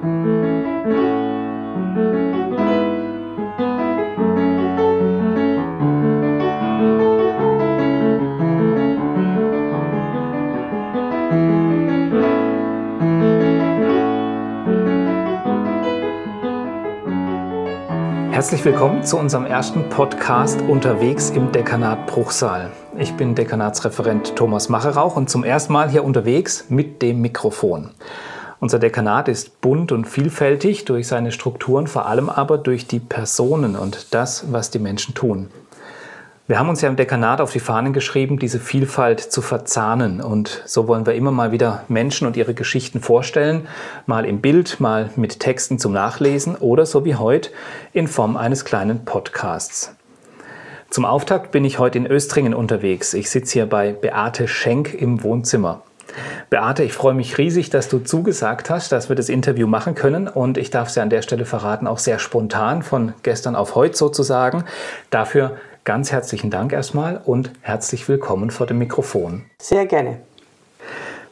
Herzlich willkommen zu unserem ersten Podcast unterwegs im Dekanat Bruchsal. Ich bin Dekanatsreferent Thomas Macherauch und zum ersten Mal hier unterwegs mit dem Mikrofon. Unser Dekanat ist bunt und vielfältig durch seine Strukturen, vor allem aber durch die Personen und das, was die Menschen tun. Wir haben uns ja im Dekanat auf die Fahnen geschrieben, diese Vielfalt zu verzahnen. Und so wollen wir immer mal wieder Menschen und ihre Geschichten vorstellen, mal im Bild, mal mit Texten zum Nachlesen oder so wie heute in Form eines kleinen Podcasts. Zum Auftakt bin ich heute in Östringen unterwegs. Ich sitze hier bei Beate Schenk im Wohnzimmer. Beate, ich freue mich riesig, dass du zugesagt hast, dass wir das Interview machen können. Und ich darf sie an der Stelle verraten, auch sehr spontan von gestern auf heute sozusagen. Dafür Ganz herzlichen Dank erstmal und herzlich willkommen vor dem Mikrofon. Sehr gerne.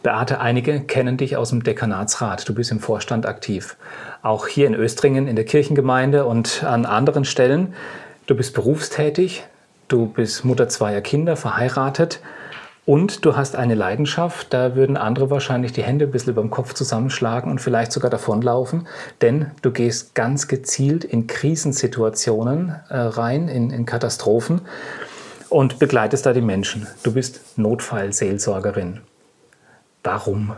Beate, einige kennen dich aus dem Dekanatsrat. Du bist im Vorstand aktiv. Auch hier in Östringen in der Kirchengemeinde und an anderen Stellen. Du bist berufstätig, du bist Mutter zweier Kinder, verheiratet. Und du hast eine Leidenschaft, da würden andere wahrscheinlich die Hände ein bisschen über dem Kopf zusammenschlagen und vielleicht sogar davonlaufen, denn du gehst ganz gezielt in Krisensituationen äh, rein, in, in Katastrophen und begleitest da die Menschen. Du bist Notfallseelsorgerin. Warum?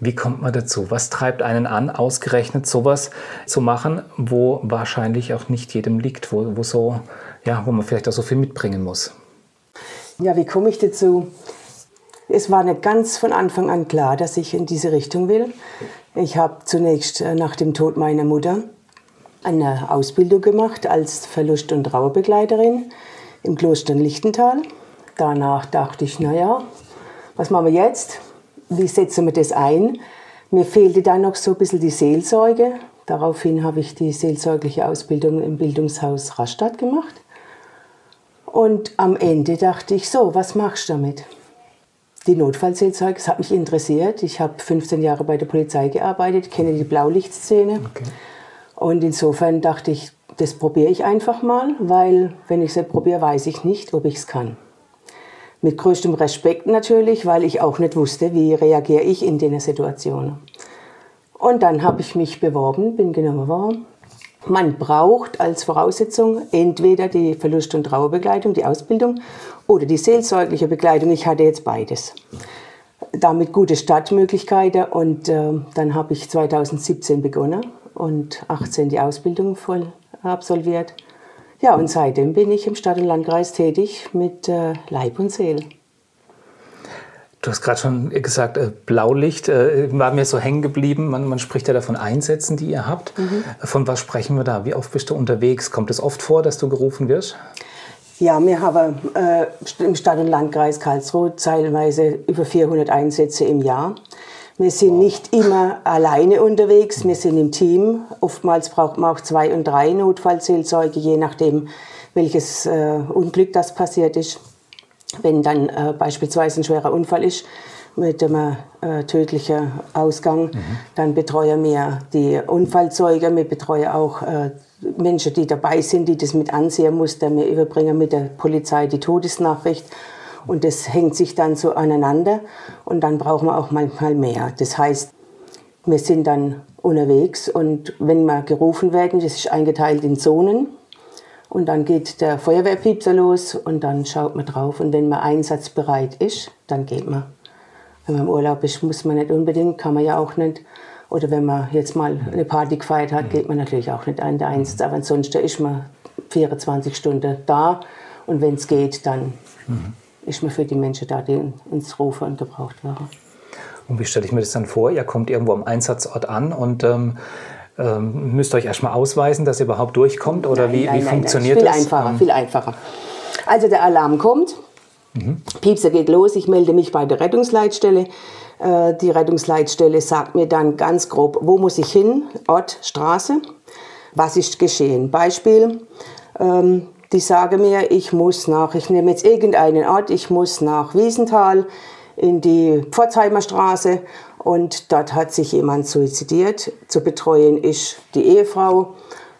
Wie kommt man dazu? Was treibt einen an, ausgerechnet sowas zu machen, wo wahrscheinlich auch nicht jedem liegt, wo, wo, so, ja, wo man vielleicht auch so viel mitbringen muss? Ja, wie komme ich dazu? Es war nicht ganz von Anfang an klar, dass ich in diese Richtung will. Ich habe zunächst äh, nach dem Tod meiner Mutter eine Ausbildung gemacht als Verlust- und Trauerbegleiterin im Kloster Lichtental. Danach dachte ich, naja, was machen wir jetzt? Wie setzen wir das ein? Mir fehlte dann noch so ein bisschen die Seelsorge. Daraufhin habe ich die seelsorgliche Ausbildung im Bildungshaus Rastatt gemacht. Und am Ende dachte ich so, was machst du damit? Die Notfallseelsorge, das hat mich interessiert. Ich habe 15 Jahre bei der Polizei gearbeitet, kenne die Blaulichtszene. Okay. Und insofern dachte ich, das probiere ich einfach mal, weil wenn ich es probiere, weiß ich nicht, ob ich es kann. Mit größtem Respekt natürlich, weil ich auch nicht wusste, wie reagiere ich in den Situationen. Und dann habe ich mich beworben, bin genommen worden man braucht als Voraussetzung entweder die Verlust- und Trauerbegleitung, die Ausbildung, oder die seelsorgliche Begleitung. Ich hatte jetzt beides. Damit gute Startmöglichkeiten und äh, dann habe ich 2017 begonnen und 18 die Ausbildung voll absolviert. Ja, und seitdem bin ich im Stadt- und Landkreis tätig mit äh, Leib und Seele. Du hast gerade schon gesagt, äh, Blaulicht äh, war mir so hängen geblieben. Man, man, spricht ja davon Einsätzen, die ihr habt. Mhm. Von was sprechen wir da? Wie oft bist du unterwegs? Kommt es oft vor, dass du gerufen wirst? Ja, wir haben äh, im Stadt- und Landkreis Karlsruhe teilweise über 400 Einsätze im Jahr. Wir sind nicht immer alleine unterwegs, wir sind im Team. Oftmals braucht man auch zwei und drei Notfallseelzeuge, je nachdem, welches äh, Unglück das passiert ist. Wenn dann äh, beispielsweise ein schwerer Unfall ist mit einem äh, tödlichen Ausgang, mhm. dann betreuen wir die Unfallzeuge, wir betreuen auch äh, Menschen, die dabei sind, die das mit ansehen mussten. Wir überbringen mit der Polizei die Todesnachricht und das hängt sich dann so aneinander und dann brauchen wir auch manchmal mehr. Das heißt, wir sind dann unterwegs und wenn wir gerufen werden, das ist eingeteilt in Zonen, und dann geht der Feuerwehrpiepser los und dann schaut man drauf. Und wenn man einsatzbereit ist, dann geht man. Wenn man im Urlaub ist, muss man nicht unbedingt, kann man ja auch nicht. Oder wenn man jetzt mal eine Party gefeiert hat, geht man natürlich auch nicht an der Einsatz. Aber ansonsten ist man 24 Stunden da. Und wenn es geht, dann mhm. ist man für die Menschen da, die ins Rufen und gebraucht werden. Und wie stelle ich mir das dann vor? Ihr kommt irgendwo am Einsatzort an und ähm, ähm, müsst ihr euch erstmal ausweisen, dass ihr überhaupt durchkommt? Oder nein, wie, nein, wie nein, funktioniert viel das? Viel einfacher, ähm. viel einfacher. Also der Alarm kommt, mhm. Piepser geht los, ich melde mich bei der Rettungsleitstelle. Äh, die Rettungsleitstelle sagt mir dann ganz grob, wo muss ich hin, Ort, Straße, was ist geschehen. Beispiel, ähm, die sagen mir, ich muss nach, ich nehme jetzt irgendeinen Ort, ich muss nach Wiesenthal in die Pforzheimer Straße Und dort hat sich jemand suizidiert. Zu betreuen ist die Ehefrau.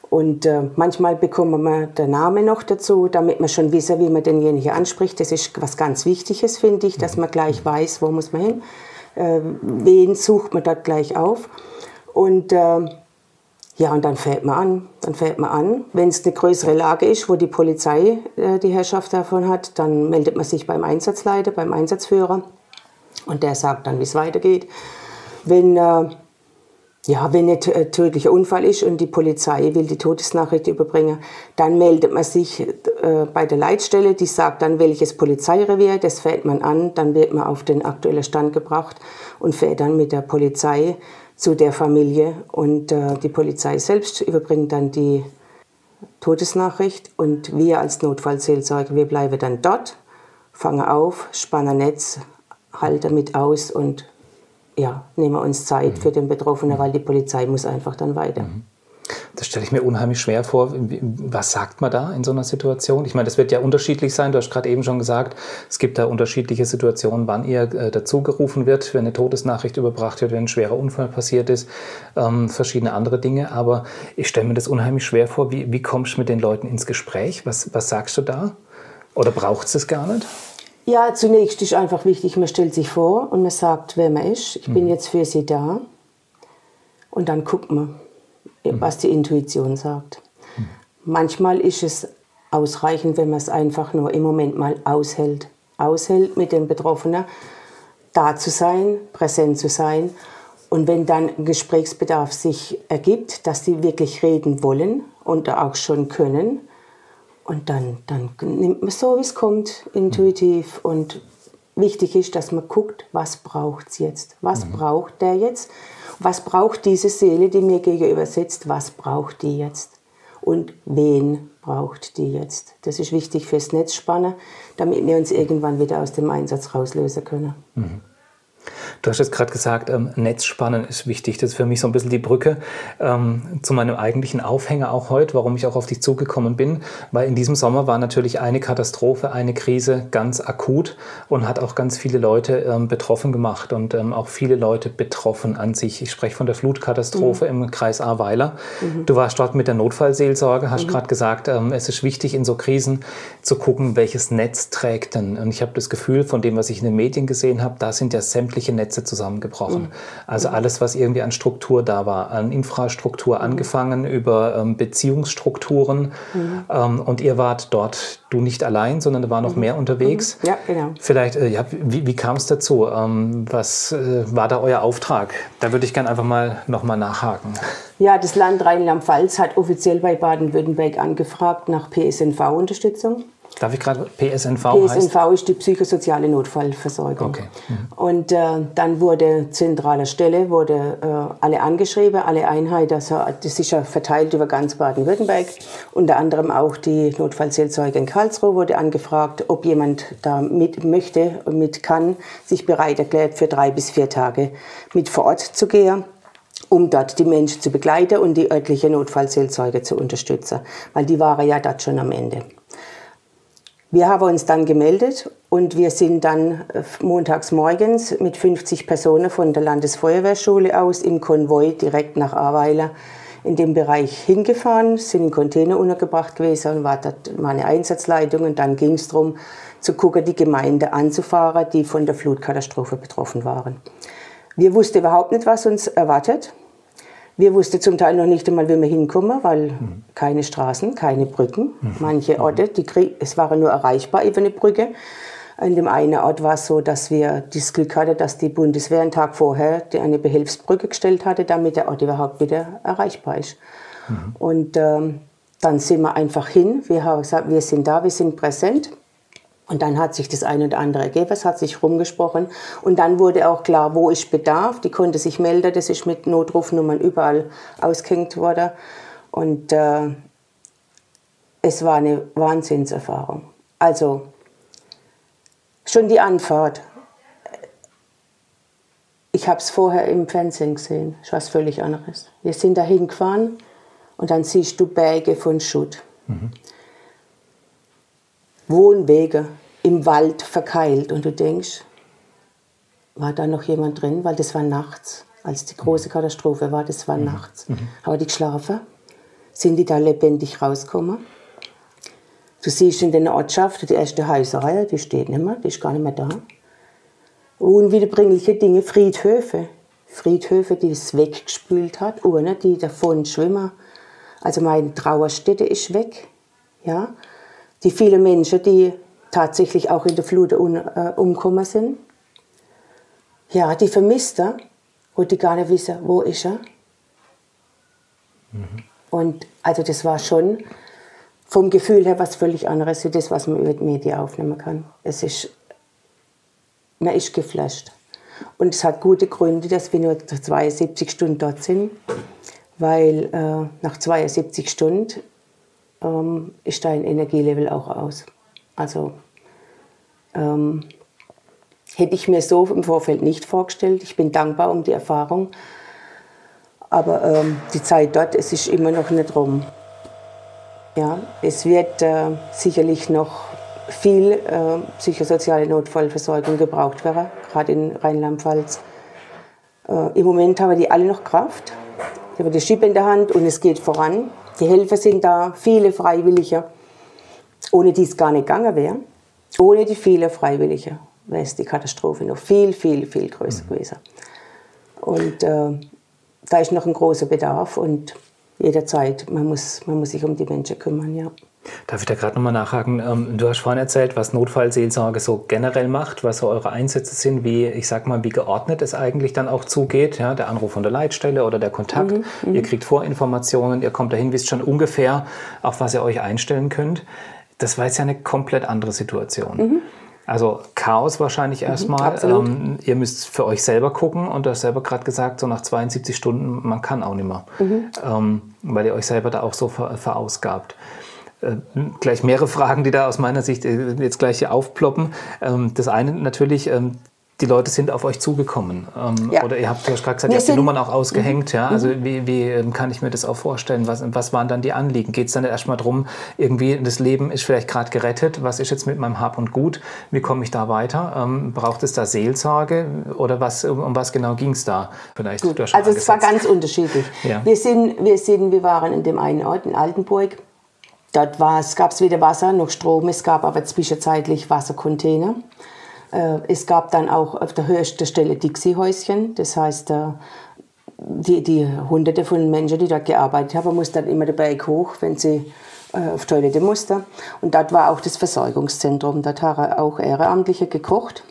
Und äh, manchmal bekommen wir den Namen noch dazu, damit man schon wissen, wie man denjenigen anspricht. Das ist was ganz Wichtiges, finde ich, dass man gleich weiß, wo muss man hin. Äh, wen sucht man dort gleich auf. Und äh, ja, und dann fällt man an. Dann fällt man an. Wenn es eine größere Lage ist, wo die Polizei äh, die Herrschaft davon hat, dann meldet man sich beim Einsatzleiter, beim Einsatzführer. Und der sagt dann, wie es weitergeht. Wenn, äh, ja, wenn ein tödlicher Unfall ist und die Polizei will die Todesnachricht überbringen, dann meldet man sich äh, bei der Leitstelle, die sagt dann, welches Polizeirevier, das fährt man an, dann wird man auf den aktuellen Stand gebracht und fährt dann mit der Polizei zu der Familie und äh, die Polizei selbst überbringt dann die Todesnachricht und wir als Notfallseelsorger, wir bleiben dann dort, fangen auf, spannen Netz, halten damit aus und ja, nehmen uns Zeit mhm. für den Betroffenen, weil die Polizei muss einfach dann weiter. Mhm. Das stelle ich mir unheimlich schwer vor. Was sagt man da in so einer Situation? Ich meine, das wird ja unterschiedlich sein. Du hast gerade eben schon gesagt, es gibt da unterschiedliche Situationen, wann ihr äh, dazugerufen wird, wenn eine Todesnachricht überbracht wird, wenn ein schwerer Unfall passiert ist, ähm, verschiedene andere Dinge. Aber ich stelle mir das unheimlich schwer vor. Wie, wie kommst du mit den Leuten ins Gespräch? Was, was sagst du da? Oder braucht es gar nicht? Ja, zunächst ist einfach wichtig, man stellt sich vor und man sagt, wer man ist. Ich mhm. bin jetzt für Sie da. Und dann guckt man, mhm. was die Intuition sagt. Mhm. Manchmal ist es ausreichend, wenn man es einfach nur im Moment mal aushält. Aushält mit dem Betroffenen, da zu sein, präsent zu sein. Und wenn dann Gesprächsbedarf sich ergibt, dass die wirklich reden wollen und auch schon können, und dann, dann nimmt man so, wie es kommt, intuitiv. Und wichtig ist, dass man guckt, was braucht es jetzt? Was mhm. braucht der jetzt? Was braucht diese Seele, die mir gegenüber sitzt? Was braucht die jetzt? Und wen braucht die jetzt? Das ist wichtig fürs Netzspannen, damit wir uns irgendwann wieder aus dem Einsatz rauslösen können. Mhm. Du hast jetzt gerade gesagt, ähm, Netzspannen ist wichtig. Das ist für mich so ein bisschen die Brücke ähm, zu meinem eigentlichen Aufhänger auch heute, warum ich auch auf dich zugekommen bin. Weil in diesem Sommer war natürlich eine Katastrophe, eine Krise ganz akut und hat auch ganz viele Leute ähm, betroffen gemacht und ähm, auch viele Leute betroffen an sich. Ich spreche von der Flutkatastrophe mhm. im Kreis Ahrweiler. Mhm. Du warst dort mit der Notfallseelsorge, hast mhm. gerade gesagt, ähm, es ist wichtig in so Krisen zu gucken, welches Netz trägt denn. Und ich habe das Gefühl, von dem, was ich in den Medien gesehen habe, da sind ja sämtliche Netze Netze zusammengebrochen. Mhm. Also alles, was irgendwie an Struktur da war, an Infrastruktur mhm. angefangen über ähm, Beziehungsstrukturen. Mhm. Ähm, und ihr wart dort, du nicht allein, sondern da war noch mhm. mehr unterwegs. Mhm. Ja, genau. Vielleicht, äh, ja, wie, wie kam es dazu? Ähm, was äh, war da euer Auftrag? Da würde ich gerne einfach mal nochmal nachhaken. Ja, das Land Rheinland-Pfalz hat offiziell bei Baden-Württemberg angefragt nach PSNV-Unterstützung. Darf ich gerade PSNV PSNV heißt? ist die psychosoziale Notfallversorgung. Okay. Mhm. Und äh, dann wurde zentrale Stelle, wurde äh, alle angeschrieben, alle Einheiten, also das ist ja verteilt über ganz Baden-Württemberg. Unter anderem auch die Notfallseelsorge in Karlsruhe wurde angefragt, ob jemand da mit möchte und mit kann, sich bereit erklärt, für drei bis vier Tage mit vor Ort zu gehen um dort die Menschen zu begleiten und die örtliche Notfallseelsorge zu unterstützen, weil die waren ja dort schon am Ende. Wir haben uns dann gemeldet und wir sind dann äh, montags morgens mit 50 Personen von der Landesfeuerwehrschule aus im Konvoi direkt nach Ahrweiler in dem Bereich hingefahren, sind in Container untergebracht gewesen und war dort meine Einsatzleitung und dann ging es darum, zu gucken, die Gemeinde anzufahren, die von der Flutkatastrophe betroffen waren. Wir wussten überhaupt nicht, was uns erwartet. Wir wussten zum Teil noch nicht einmal, wie wir hinkommen, weil mhm. keine Straßen, keine Brücken. Mhm. Manche Orte, die Krieg, es waren nur erreichbar über eine Brücke. In dem einen Ort war es so, dass wir das Glück hatten, dass die Bundeswehr einen Tag vorher eine Behelfsbrücke gestellt hatte, damit der Ort überhaupt wieder erreichbar ist. Mhm. Und ähm, dann sind wir einfach hin. Wir haben gesagt, wir sind da, wir sind präsent. Und dann hat sich das eine oder andere ergeben, es hat sich rumgesprochen. Und dann wurde auch klar, wo ist Bedarf. Die konnte sich melden, das ist mit Notrufnummern überall ausgehängt worden. Und äh, es war eine Wahnsinnserfahrung. Also schon die Anfahrt. Ich habe es vorher im Fernsehen gesehen, ist was völlig anderes. Wir sind dahin gefahren und dann siehst du Berge von Schutt. Mhm. Wohnwege im Wald verkeilt und du denkst, war da noch jemand drin, weil das war nachts, als die große Katastrophe war, das war nachts. Mhm. Aber die geschlafen, sind die da lebendig rausgekommen. Du siehst in der Ortschaft, die erste Häuserreihe, die steht nicht mehr, die ist gar nicht mehr da. Unwiederbringliche Dinge, Friedhöfe. Friedhöfe, die es weggespült hat, ohne die davon schwimmen. Also meine Trauerstätte ist weg. Ja? Die vielen Menschen, die tatsächlich auch in der Flut un, äh, umgekommen sind. Ja, die vermisst er, wo die gar nicht wissen, wo ist er. Mhm. Und also das war schon vom Gefühl her was völlig anderes, wie das, was man über die Medien aufnehmen kann. Es ist, man ist geflasht. Und es hat gute Gründe, dass wir nur 72 Stunden dort sind, weil äh, nach 72 Stunden ähm, ist dein Energielevel auch aus. Also ähm, hätte ich mir so im Vorfeld nicht vorgestellt. Ich bin dankbar um die Erfahrung. Aber ähm, die Zeit dort, es ist immer noch nicht rum. Ja, es wird äh, sicherlich noch viel äh, psychosoziale Notfallversorgung gebraucht werden, gerade in Rheinland-Pfalz. Äh, Im Moment haben die alle noch Kraft. Die haben die Schippe in der Hand und es geht voran. Die Helfer sind da, viele Freiwillige, ohne die es gar nicht gegangen wäre. Ohne die vielen Freiwillige wäre es die Katastrophe noch viel, viel, viel größer mhm. gewesen. Und äh, da ist noch ein großer Bedarf und jederzeit, man muss, man muss sich um die Menschen kümmern, ja. Darf ich da gerade nochmal nachhaken? Ähm, du hast vorhin erzählt, was Notfallseelsorge so generell macht, was so eure Einsätze sind, wie, ich sag mal, wie geordnet es eigentlich dann auch zugeht. Ja, der Anruf von der Leitstelle oder der Kontakt. Mhm, mhm. ihr kriegt Vorinformationen, ihr kommt dahin, wisst schon ungefähr, auf was ihr euch einstellen könnt. Das war jetzt ja eine komplett andere Situation. Mhm. Also Chaos wahrscheinlich mhm, erstmal. Ähm, ihr müsst für euch selber gucken und du hast selber gerade gesagt, so nach 72 Stunden, man kann auch nicht mehr, mhm. ähm, weil ihr euch selber da auch so ver verausgabt. Äh, gleich mehrere Fragen, die da aus meiner Sicht äh, jetzt gleich hier aufploppen. Ähm, das eine natürlich, ähm, die Leute sind auf euch zugekommen. Ähm, ja. Oder ihr habt ja gerade gesagt, ihr habt die Nummern auch ausgehängt. Mhm. Ja? Also mhm. wie, wie ähm, kann ich mir das auch vorstellen? Was, was waren dann die Anliegen? Geht es dann erstmal darum, irgendwie das Leben ist vielleicht gerade gerettet, was ist jetzt mit meinem Hab und Gut? Wie komme ich da weiter? Ähm, braucht es da Seelsorge oder was, um, um was genau ging es da? Vielleicht Gut. Also es war ganz unterschiedlich. Ja. Wir, sind, wir, sind, wir waren in dem einen Ort in Altenburg. Dort gab es weder Wasser noch Strom, es gab aber zwischenzeitlich Wassercontainer. Äh, es gab dann auch auf der höchsten Stelle Dixie-Häuschen, das heißt, äh, die, die hunderte von Menschen, die dort gearbeitet haben, mussten dann immer den Berg hoch, wenn sie äh, auf Toilette mussten. Und dort war auch das Versorgungszentrum. Dort haben auch Ehrenamtliche gekocht.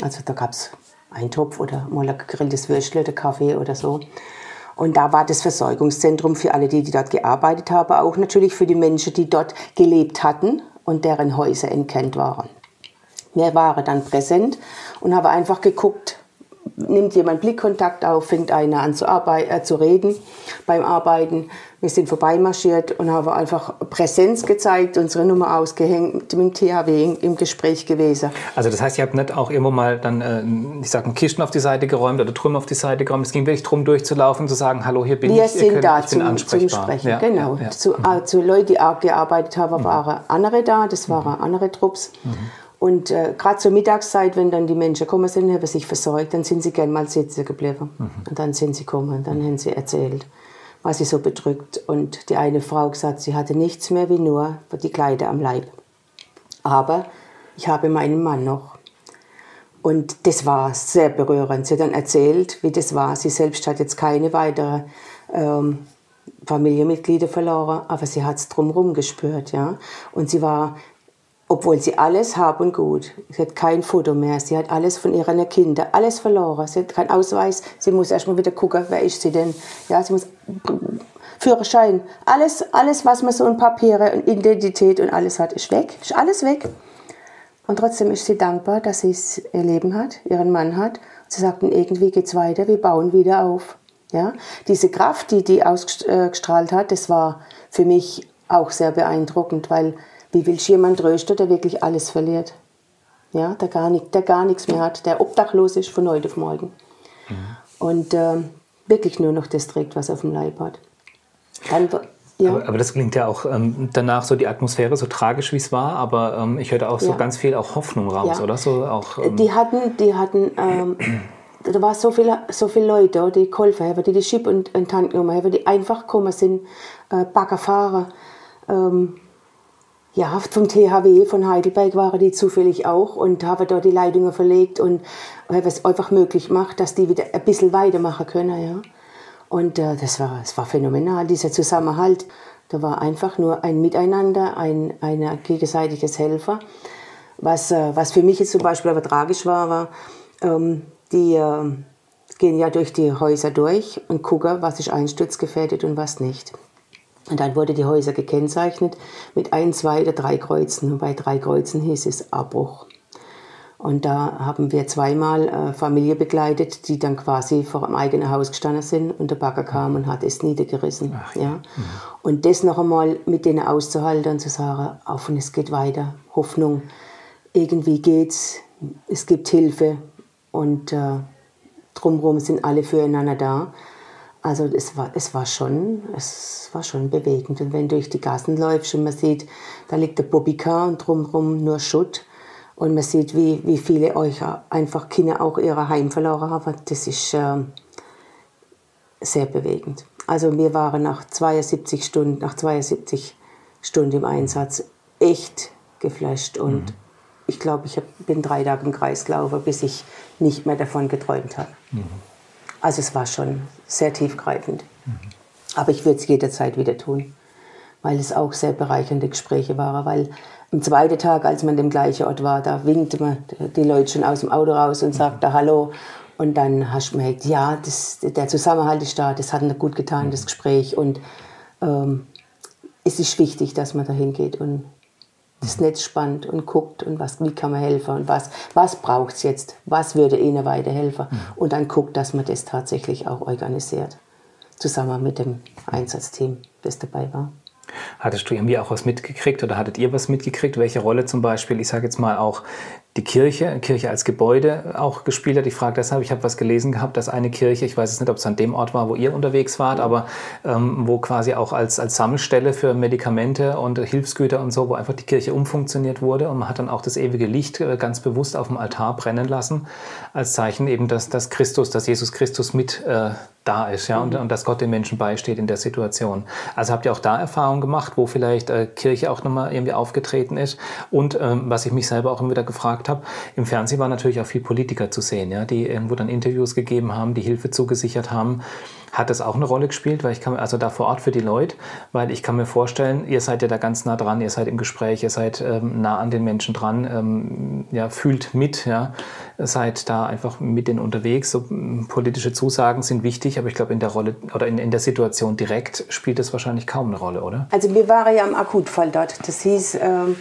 Also da gab es Eintopf oder mal ein gegrilltes Würstle oder Kaffee oder so. Und da war das Versorgungszentrum für alle, die, die dort gearbeitet haben, auch natürlich für die Menschen, die dort gelebt hatten und deren Häuser entkennt waren. Wir waren dann präsent und haben einfach geguckt, nimmt jemand Blickkontakt auf, fängt einer an zu, äh, zu reden beim Arbeiten. Wir sind vorbeimarschiert und haben einfach Präsenz gezeigt, unsere Nummer ausgehängt, mit dem THW im Gespräch gewesen. Also das heißt, ihr habt nicht auch irgendwo mal dann, äh, ich sage, Kisten auf die Seite geräumt oder Trümmer auf die Seite geräumt. Es ging wirklich darum, durchzulaufen, zu sagen, hallo, hier bin Wir ich. Wir sind könnt, da zum, zum, Sprechen, ja, genau. Ja, ja. Zu, äh, zu Leuten, die auch gearbeitet haben, mhm. waren andere da, das waren mhm. andere Trupps. Mhm. Und äh, gerade zur Mittagszeit, wenn dann die Menschen gekommen sind, haben sich versorgt, dann sind sie gerne mal sitzen geblieben. Mhm. Und dann sind sie gekommen dann haben sie erzählt, was sie so bedrückt. Und die eine Frau gesagt, sie hatte nichts mehr wie nur die Kleider am Leib. Aber ich habe meinen Mann noch. Und das war sehr berührend. Sie hat dann erzählt, wie das war. Sie selbst hat jetzt keine weiteren ähm, Familienmitglieder verloren, aber sie hat es drumherum gespürt. Ja? Und sie war obwohl sie alles haben und gut. Sie hat kein Foto mehr, sie hat alles von ihren Kindern, alles verloren. Sie hat keinen Ausweis, sie muss erstmal wieder gucken, wer ist sie denn. Ja, sie muss Führerschein, alles, alles, was man so in Papiere und Identität und alles hat, ist weg, ist alles weg. Und trotzdem ist sie dankbar, dass sie ihr Leben hat, ihren Mann hat. Sie sagt, irgendwie geht es weiter, wir bauen wieder auf. Ja? Diese Kraft, die die ausgestrahlt hat, das war für mich auch sehr beeindruckend, weil wie willst du jemanden trösten, der wirklich alles verliert? Ja, der gar, nicht, der gar nichts mehr hat, der obdachlos ist von heute auf morgen. Mhm. Und äh, wirklich nur noch das trägt, was er auf dem Leib hat. Dann, Ja. Aber, aber, das klingt ja auch ähm, danach so die Atmosphäre, so tragisch wie es war, aber ähm, ich hörte auch so ja. ganz viel auch Hoffnung raus, ja. oder? So auch, ähm die hatten, die hatten, ähm, da war so viele, so viele Leute, die geholfen haben, die die Schiff und, und Hand genommen haben, die einfach gekommen sind, äh, Baggerfahrer, ähm, ja, vom THW von Heidelberg waren die zufällig auch und haben dort die Leitungen verlegt und es einfach möglich gemacht, dass die wieder ein bisschen weitermachen können, ja. Und äh, das, war, das war phänomenal, dieser Zusammenhalt. Da war einfach nur ein Miteinander, ein, ein gegenseitiges Helfer. Was, äh, was für mich jetzt zum Beispiel aber tragisch war, war, ähm, die äh, gehen ja durch die Häuser durch und gucken, was ist einsturzgefährdet und was nicht. Und dann wurde die Häuser gekennzeichnet mit ein, zwei oder drei Kreuzen. Und bei drei Kreuzen hieß es Abbruch. Und da haben wir zweimal äh, Familie begleitet, die dann quasi vor dem eigenen Haus gestanden sind und der Bagger kam und hat es niedergerissen. Ach, ja. ja. Mhm. Und das noch einmal mit denen auszuhalten und zu sagen, auf und es geht weiter, Hoffnung, irgendwie geht's, es gibt Hilfe und äh, drumherum sind alle füreinander da. Also es war, es war schon, es war schon bewegend. Und wenn du durch die Gassen läufst und man sieht, da liegt der Bobbycar und drumherum nur Schutt und man sieht, wie, wie viele euch einfach Kinder auch ihre Heim verloren haben. Das ist äh, sehr bewegend. Also wir waren nach 72 Stunden, nach 72 Stunden im Einsatz echt geflasht und mhm. ich glaube, ich bin drei Tage im Kreis gelaufen, bis ich nicht mehr davon geträumt habe. Mhm. Also es war schon sehr tiefgreifend. Mhm. Aber ich würde es jederzeit wieder tun, weil es auch sehr bereichernde Gespräche waren, weil am zweiten Tag, als man an dem gleichen Ort war, da winkte man die Leute schon aus dem Auto raus und sagte Hallo. Und dann hast du gemerkt, ja, das, der Zusammenhalt ist da, das hat mir gut getan, das Gespräch. Und ähm, es ist wichtig, dass man dahin geht und das Netz spannt und guckt und was, wie kann man helfen und was, was braucht es jetzt, was würde ihnen weiterhelfen. Und dann guckt, dass man das tatsächlich auch organisiert, zusammen mit dem Einsatzteam, das dabei war. Hattest du irgendwie auch was mitgekriegt oder hattet ihr was mitgekriegt, welche Rolle zum Beispiel, ich sage jetzt mal auch die Kirche, Kirche als Gebäude auch gespielt hat? Ich frage deshalb, ich habe was gelesen gehabt, dass eine Kirche, ich weiß es nicht, ob es an dem Ort war, wo ihr unterwegs wart, aber ähm, wo quasi auch als, als Sammelstelle für Medikamente und Hilfsgüter und so, wo einfach die Kirche umfunktioniert wurde und man hat dann auch das ewige Licht äh, ganz bewusst auf dem Altar brennen lassen, als Zeichen eben, dass, dass Christus, dass Jesus Christus mit äh, da ist ja, und, mhm. und dass Gott den Menschen beisteht in der Situation. Also habt ihr auch da Erfahrungen gemacht, wo vielleicht äh, Kirche auch nochmal irgendwie aufgetreten ist? Und ähm, was ich mich selber auch immer wieder gefragt habe, im Fernsehen waren natürlich auch viele Politiker zu sehen, ja, die irgendwo dann Interviews gegeben haben, die Hilfe zugesichert haben. Hat das auch eine Rolle gespielt, weil ich kann, also da vor Ort für die Leute, weil ich kann mir vorstellen, ihr seid ja da ganz nah dran, ihr seid im Gespräch, ihr seid ähm, nah an den Menschen dran, ähm, ja, fühlt mit, ja, seid da einfach mit denen unterwegs. So, politische Zusagen sind wichtig, aber ich glaube in der Rolle oder in, in der Situation direkt spielt das wahrscheinlich kaum eine Rolle, oder? Also wir waren ja im Akutfall dort. Das hieß, ähm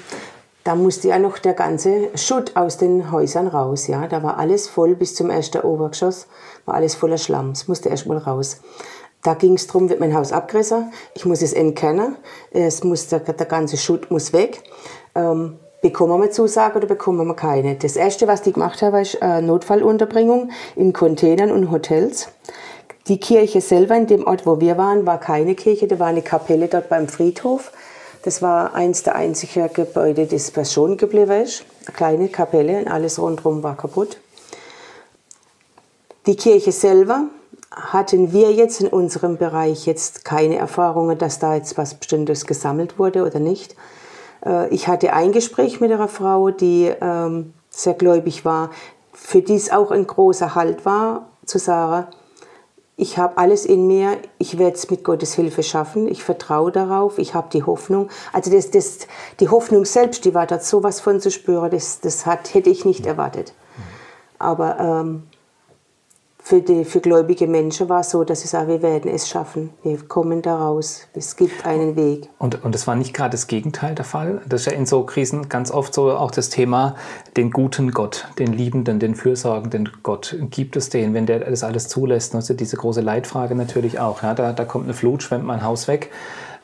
da musste ja noch der ganze Schutt aus den Häusern raus. Ja? Da war alles voll bis zum ersten Obergeschoss, war alles voller Schlamm. Es musste erst mal raus. Da ging es darum, wird mein Haus abgerissen, ich muss es entkernen, es muss der, der ganze Schutt muss weg. Ähm, bekommen wir Zusage oder bekommen wir keine? Das Erste, was die gemacht haben, ist äh, Notfallunterbringung in Containern und Hotels. Die Kirche selber, in dem Ort, wo wir waren, war keine Kirche, da war eine Kapelle dort beim Friedhof. Das war eins der einzigen Gebäude, das was schon geblieben ist. Eine kleine Kapelle und alles rundherum war kaputt. Die Kirche selber hatten wir jetzt in unserem Bereich jetzt keine Erfahrungen, dass da jetzt was Bestimmtes gesammelt wurde oder nicht. Äh, ich hatte ein Gespräch mit einer Frau, die ähm, sehr gläubig war, für die es auch ein großer Halt war, zu sagen, ich habe alles in mir, ich werde es mit Gottes Hilfe schaffen, ich vertraue darauf, ich habe die Hoffnung. Also das, das, die Hoffnung selbst, die war dort sowas von zu spüren, das, das hat, hätte ich nicht erwartet. Aber ähm, für, die, für gläubige Menschen war es so, dass sie sagen, wir werden es schaffen, wir kommen da raus, es gibt einen Weg. Und, und das war nicht gerade das Gegenteil der Fall? Das ist ja in so Krisen ganz oft so auch das Thema, den guten Gott, den liebenden, den fürsorgenden Gott. Gibt es den, wenn der das alles zulässt? Also diese große Leitfrage natürlich auch. Ja? Da, da kommt eine Flut, schwemmt mein Haus weg.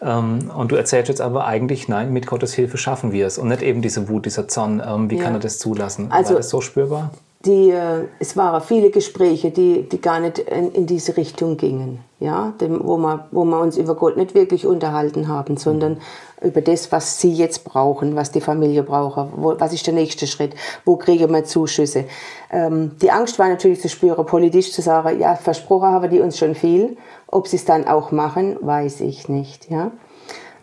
Ähm, und du erzählst jetzt aber eigentlich, nein, mit Gottes Hilfe schaffen wir es. Und nicht eben diese Wut, dieser Zorn. Ähm, wie ja. kann er das zulassen? Also, war das so spürbar? Die, äh, es waren viele Gespräche, die, die gar nicht in, in diese Richtung gingen, ja, dem, wo, wir, wo wir uns über Gott nicht wirklich unterhalten haben, sondern über das, was sie jetzt brauchen, was die Familie braucht, wo, was ist der nächste Schritt, wo kriegen wir Zuschüsse. Ähm, die Angst war natürlich zu spüren, politisch zu sagen, ja, versprochen haben die uns schon viel, ob sie es dann auch machen, weiß ich nicht, ja.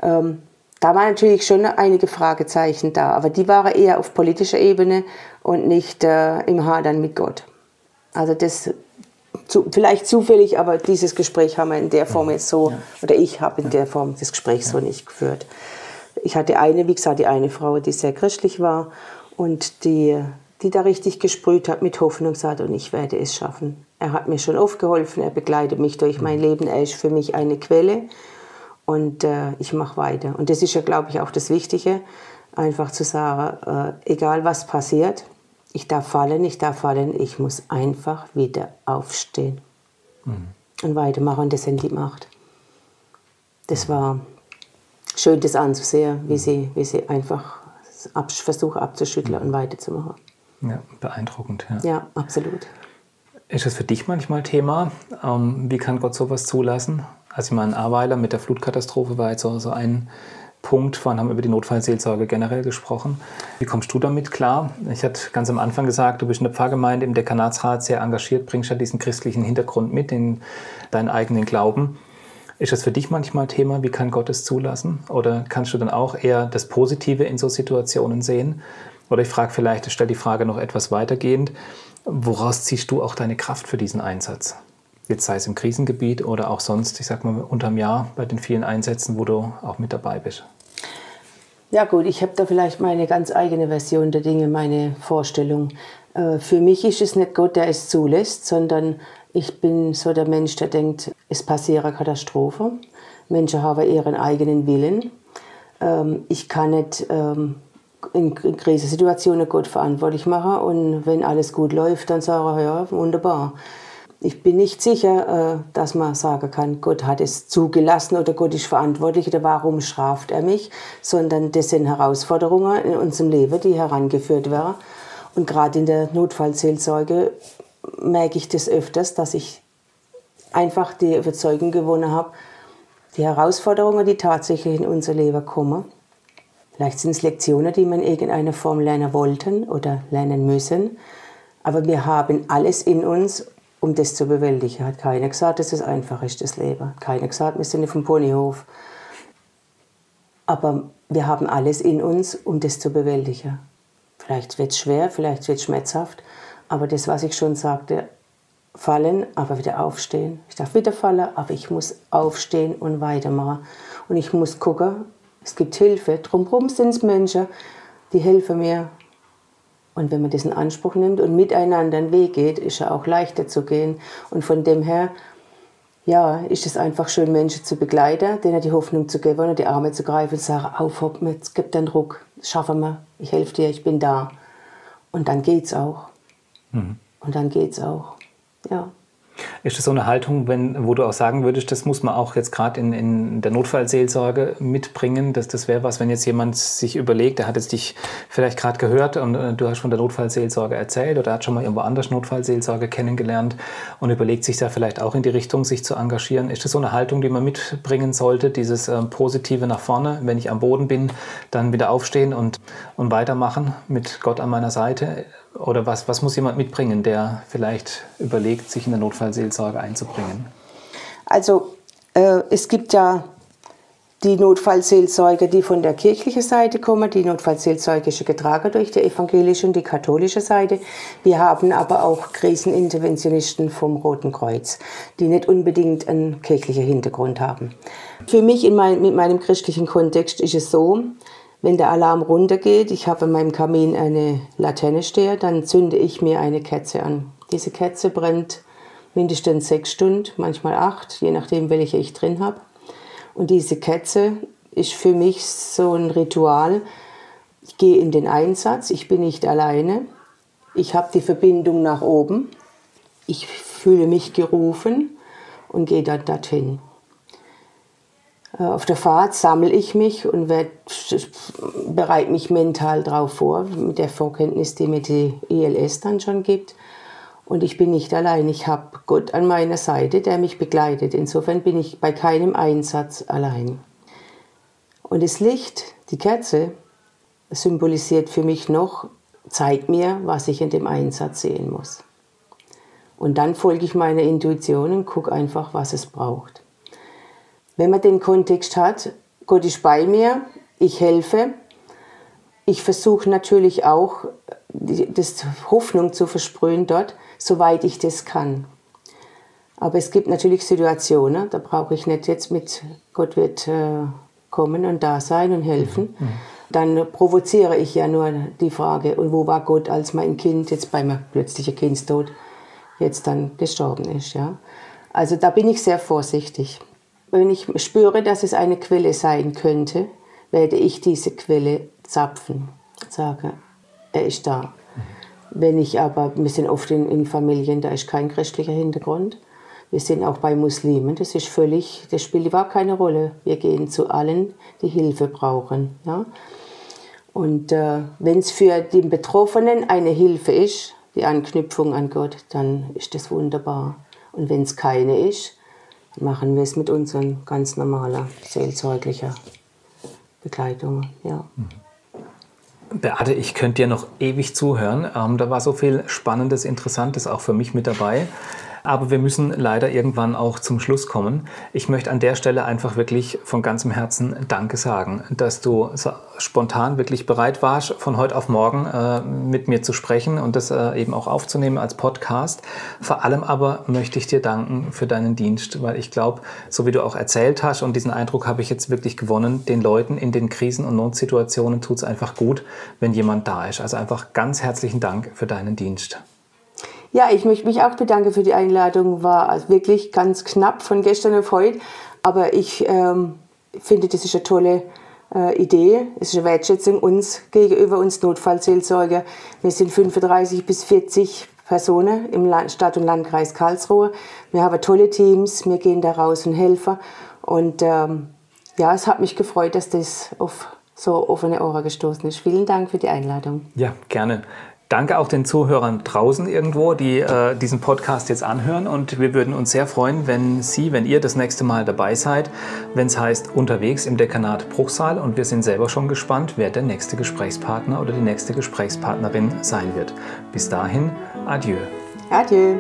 Ähm, da waren natürlich schon einige Fragezeichen da, aber die waren eher auf politischer Ebene und nicht äh, im Hadern mit Gott. Also das zu, vielleicht zufällig, aber dieses Gespräch haben wir in der Form jetzt so, ja. oder ich habe in der Form das Gespräch ja. so nicht geführt. Ich hatte eine, wie gesagt, die eine Frau, die sehr christlich war und die, die da richtig gesprüht hat mit Hoffnung, gesagt, und ich werde es schaffen. Er hat mir schon oft geholfen, er begleitet mich durch mein Leben, er ist für mich eine Quelle und äh, ich mache weiter. Und das ist ja, glaube ich, auch das Wichtige, einfach zu sagen, äh, egal was passiert, ich darf fallen, ich darf fallen, ich muss einfach wieder aufstehen mhm. und weitermachen. Und das haben die gemacht. Das war schön, das anzusehen, wie, mhm. sie, wie sie einfach versuchen abzuschütteln mhm. und weiterzumachen. Ja, beeindruckend. Ja, ja absolut. Ist das für dich manchmal Thema? Ähm, wie kann Gott sowas zulassen? Also ich meine, Ahrweiler mit der Flutkatastrophe war jetzt so, so ein Punkt. Vorhin haben wir über die Notfallseelsorge generell gesprochen. Wie kommst du damit klar? Ich hatte ganz am Anfang gesagt, du bist in der Pfarrgemeinde im Dekanatsrat sehr engagiert, bringst ja diesen christlichen Hintergrund mit in deinen eigenen Glauben. Ist das für dich manchmal Thema? Wie kann Gott es zulassen? Oder kannst du dann auch eher das Positive in so Situationen sehen? Oder ich frage vielleicht, ich stelle die Frage noch etwas weitergehend. Woraus ziehst du auch deine Kraft für diesen Einsatz? Jetzt sei es im Krisengebiet oder auch sonst, ich sag mal, unterm Jahr bei den vielen Einsätzen, wo du auch mit dabei bist. Ja gut, ich habe da vielleicht meine ganz eigene Version der Dinge, meine Vorstellung. Äh, für mich ist es nicht Gott, der es zulässt, sondern ich bin so der Mensch, der denkt, es passiert eine Katastrophe. Menschen haben ihren eigenen Willen. Ähm, ich kann nicht ähm, in Krisensituationen Gott verantwortlich machen und wenn alles gut läuft, dann sage ich, ja, wunderbar ich bin nicht sicher, äh, dass man sagen kann, Gott hat es zugelassen oder Gott ist verantwortlich oder warum straft er mich, sondern das sind Herausforderungen in unserem Leben, die herangeführt werden. Und gerade in der Notfallseelsorge merke ich das öfters, dass ich einfach die Überzeugung gewonnen habe, die Herausforderungen, die tatsächlich in unser Leben kommen, vielleicht sind es Lektionen, die man in irgendeiner Form lernen wollten oder lernen müssen, aber wir haben alles in uns, um das zu bewältigen. Hat keiner gesagt, dass es einfach ist, das Leben. Keiner gesagt, wir sind auf dem Ponyhof. Aber wir haben alles in uns, um das zu bewältigen. Vielleicht wird es schwer, vielleicht wird es schmerzhaft, aber das, was ich schon sagte, fallen, aber wieder aufstehen. Ich darf wieder fallen, aber ich muss aufstehen und weitermachen. Und ich muss gucken, es gibt Hilfe. Drumherum sind es Menschen, die helfen mir, und wenn man das in Anspruch nimmt und miteinander einen Weg geht, ist er auch leichter zu gehen. Und von dem her, ja, ist es einfach schön, Menschen zu begleiten, denen die Hoffnung zu geben und die Arme zu greifen und zu sagen, auf, hopp, jetzt gibt den Druck, das schaffen wir, ich helfe dir, ich bin da. Und dann geht's auch. Mhm. Und dann geht's auch, ja. Ist das so eine Haltung, wenn, wo du auch sagen würdest, das muss man auch jetzt gerade in, in der Notfallseelsorge mitbringen? Dass das wäre was, wenn jetzt jemand sich überlegt, der hat jetzt dich vielleicht gerade gehört und äh, du hast von der Notfallseelsorge erzählt oder hat schon mal irgendwo anders Notfallseelsorge kennengelernt und überlegt sich da vielleicht auch in die Richtung, sich zu engagieren. Ist das so eine Haltung, die man mitbringen sollte, dieses äh, Positive nach vorne, wenn ich am Boden bin, dann wieder aufstehen und, und weitermachen mit Gott an meiner Seite? Oder was, was muss jemand mitbringen, der vielleicht überlegt, sich in der Notfallseelsorge einzubringen? Also äh, es gibt ja die Notfallseelsorge, die von der kirchlichen Seite kommen. Die Notfallseelsorge ist getragen durch die evangelische und die katholische Seite. Wir haben aber auch Kriseninterventionisten vom Roten Kreuz, die nicht unbedingt einen kirchlichen Hintergrund haben. Für mich in mein, mit meinem christlichen Kontext ist es so, wenn der Alarm runtergeht, ich habe in meinem Kamin eine Laterne stehen, dann zünde ich mir eine Kerze an. Diese Kerze brennt mindestens sechs Stunden, manchmal acht, je nachdem, welche ich drin habe. Und diese Kerze ist für mich so ein Ritual. Ich gehe in den Einsatz, ich bin nicht alleine. Ich habe die Verbindung nach oben. Ich fühle mich gerufen und gehe dann dorthin. Äh, auf der Fahrt sammle ich mich und bereite mich mental darauf vor, mit der Vorkenntnis, die mir die ILS dann schon gibt. Und ich bin nicht allein. Ich habe Gott an meiner Seite, der mich begleitet. Insofern bin ich bei keinem Einsatz allein. Und das Licht, die Kerze, symbolisiert für mich noch, zeigt mir, was ich in dem Einsatz sehen muss. Und dann folge ich meiner Intuition und gucke einfach, was es braucht. Wenn man den Kontext hat, Gott ist bei mir, ich helfe, ich versuche natürlich auch, das Hoffnung zu versprühen dort, soweit ich das kann. Aber es gibt natürlich Situationen, da brauche ich nicht jetzt mit Gott wird äh, kommen und da sein und helfen. Mhm. Dann provoziere ich ja nur die Frage, und wo war Gott, als mein Kind jetzt beim plötzlichen Kindstod jetzt dann gestorben ist. Ja? Also da bin ich sehr vorsichtig. Wenn ich spüre, dass es eine Quelle sein könnte, werde ich diese Quelle zapfen. Sage, er ist da. Wenn ich aber, wir sind oft in, in Familien, da ist kein christlicher Hintergrund. Wir sind auch bei Muslimen, das ist völlig, das spielt überhaupt keine Rolle. Wir gehen zu allen, die Hilfe brauchen. Ja? Und äh, wenn es für den Betroffenen eine Hilfe ist, die Anknüpfung an Gott, dann ist das wunderbar. Und wenn es keine ist, machen wir es mit unseren ganz normaler seelsorglicher Begleitung. Ja. Beate, ich könnte dir noch ewig zuhören. Ähm, da war so viel Spannendes, Interessantes auch für mich mit dabei. Aber wir müssen leider irgendwann auch zum Schluss kommen. Ich möchte an der Stelle einfach wirklich von ganzem Herzen Danke sagen, dass du spontan wirklich bereit warst, von heute auf morgen äh, mit mir zu sprechen und das äh, eben auch aufzunehmen als Podcast. Vor allem aber möchte ich dir danken für deinen Dienst, weil ich glaube, so wie du auch erzählt hast und diesen Eindruck habe ich jetzt wirklich gewonnen, den Leuten in den Krisen- und Notsituationen tut es einfach gut, wenn jemand da ist. Also einfach ganz herzlichen Dank für deinen Dienst. Ja, ich möchte mich auch bedanken für die Einladung. War also wirklich ganz knapp von gestern auf heute. Aber ich ähm, finde, das ist eine tolle äh, Idee. Es ist eine Wertschätzung uns gegenüber uns Notfallseelsorger. Wir sind 35 bis 40 Personen im Land, Stadt- und Landkreis Karlsruhe. Wir haben tolle Teams. Wir gehen da raus und helfen. Und ähm, ja, es hat mich gefreut, dass das auf so offene Ohren gestoßen ist. Vielen Dank für die Einladung. Ja, gerne. Danke auch den Zuhörern draußen irgendwo, die äh, diesen Podcast jetzt anhören. Und wir würden uns sehr freuen, wenn Sie, wenn ihr das nächste Mal dabei seid, wenn es heißt Unterwegs im Dekanat Bruchsal. Und wir sind selber schon gespannt, wer der nächste Gesprächspartner oder die nächste Gesprächspartnerin sein wird. Bis dahin, adieu. Adieu.